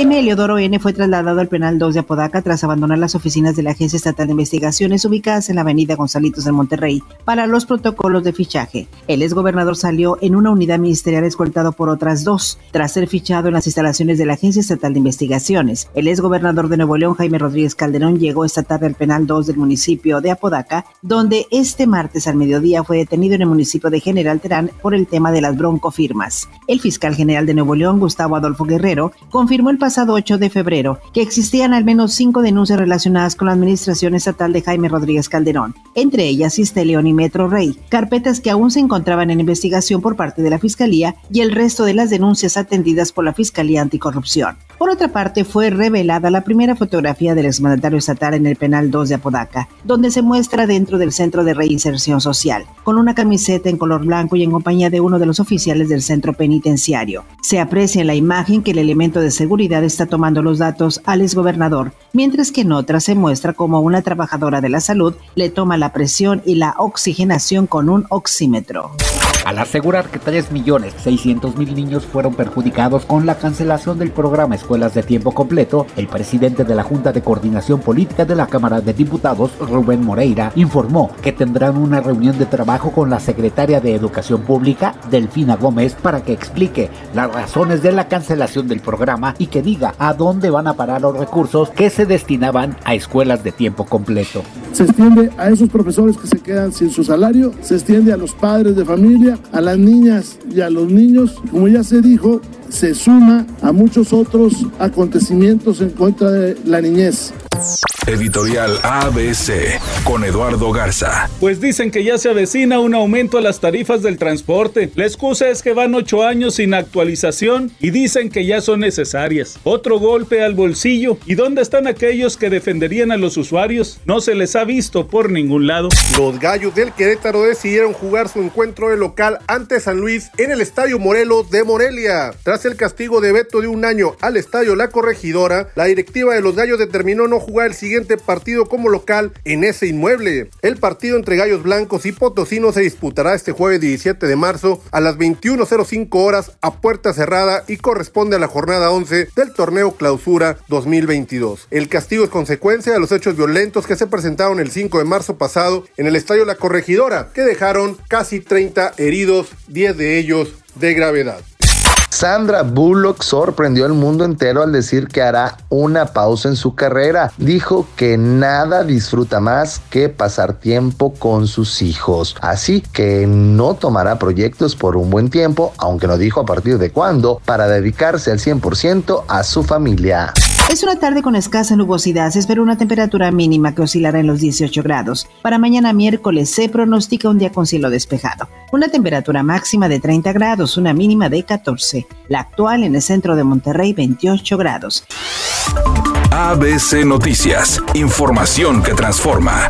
Jaime Eleodoro N. fue trasladado al penal 2 de Apodaca tras abandonar las oficinas de la Agencia Estatal de Investigaciones ubicadas en la avenida Gonzalitos de Monterrey para los protocolos de fichaje. El exgobernador salió en una unidad ministerial escoltado por otras dos, tras ser fichado en las instalaciones de la Agencia Estatal de Investigaciones. El exgobernador de Nuevo León, Jaime Rodríguez Calderón, llegó esta tarde al penal 2 del municipio de Apodaca, donde este martes al mediodía fue detenido en el municipio de General Terán por el tema de las broncofirmas. El fiscal general de Nuevo León, Gustavo Adolfo Guerrero, confirmó el pasado 8 de febrero que existían al menos cinco denuncias relacionadas con la administración estatal de Jaime Rodríguez Calderón, entre ellas León y Metro Rey, carpetas que aún se encontraban en investigación por parte de la Fiscalía y el resto de las denuncias atendidas por la Fiscalía Anticorrupción. Por otra parte, fue revelada la primera fotografía del exmandatario estatal en el penal 2 de Apodaca, donde se muestra dentro del Centro de Reinserción Social, con una camiseta en color blanco y en compañía de uno de los oficiales del centro penitenciario. Se aprecia en la imagen que el elemento de seguridad está tomando los datos al exgobernador, mientras que en otra se muestra como una trabajadora de la salud le toma la presión y la oxigenación con un oxímetro. Al asegurar que 3.600.000 niños fueron perjudicados con la cancelación del programa Escuelas de Tiempo Completo, el presidente de la Junta de Coordinación Política de la Cámara de Diputados, Rubén Moreira, informó que tendrán una reunión de trabajo con la secretaria de Educación Pública, Delfina Gómez, para que explique las razones de la cancelación del programa y que diga a dónde van a parar los recursos que se destinaban a escuelas de tiempo completo. Se extiende a esos profesores que se quedan sin su salario, se extiende a los padres de familia, a las niñas y a los niños, como ya se dijo, se suma a muchos otros acontecimientos en contra de la niñez. Editorial ABC con Eduardo Garza. Pues dicen que ya se avecina un aumento a las tarifas del transporte. La excusa es que van ocho años sin actualización y dicen que ya son necesarias. Otro golpe al bolsillo. ¿Y dónde están aquellos que defenderían a los usuarios? No se les ha visto por ningún lado. Los gallos del Querétaro decidieron jugar su encuentro de local ante San Luis en el Estadio Morelos de Morelia. Tras el castigo de veto de un año al Estadio La Corregidora, la directiva de los gallos determinó no jugar el siguiente partido como local en ese inmueble. El partido entre Gallos Blancos y Potosinos se disputará este jueves 17 de marzo a las 21.05 horas a puerta cerrada y corresponde a la jornada 11 del torneo Clausura 2022. El castigo es consecuencia de los hechos violentos que se presentaron el 5 de marzo pasado en el Estadio La Corregidora, que dejaron casi 30 heridos, 10 de ellos de gravedad. Sandra Bullock sorprendió al mundo entero al decir que hará una pausa en su carrera. Dijo que nada disfruta más que pasar tiempo con sus hijos. Así que no tomará proyectos por un buen tiempo, aunque no dijo a partir de cuándo, para dedicarse al 100% a su familia. Es una tarde con escasa nubosidad. Se espera una temperatura mínima que oscilará en los 18 grados. Para mañana miércoles se pronostica un día con cielo despejado. Una temperatura máxima de 30 grados, una mínima de 14. La actual en el centro de Monterrey, 28 grados. ABC Noticias. Información que transforma.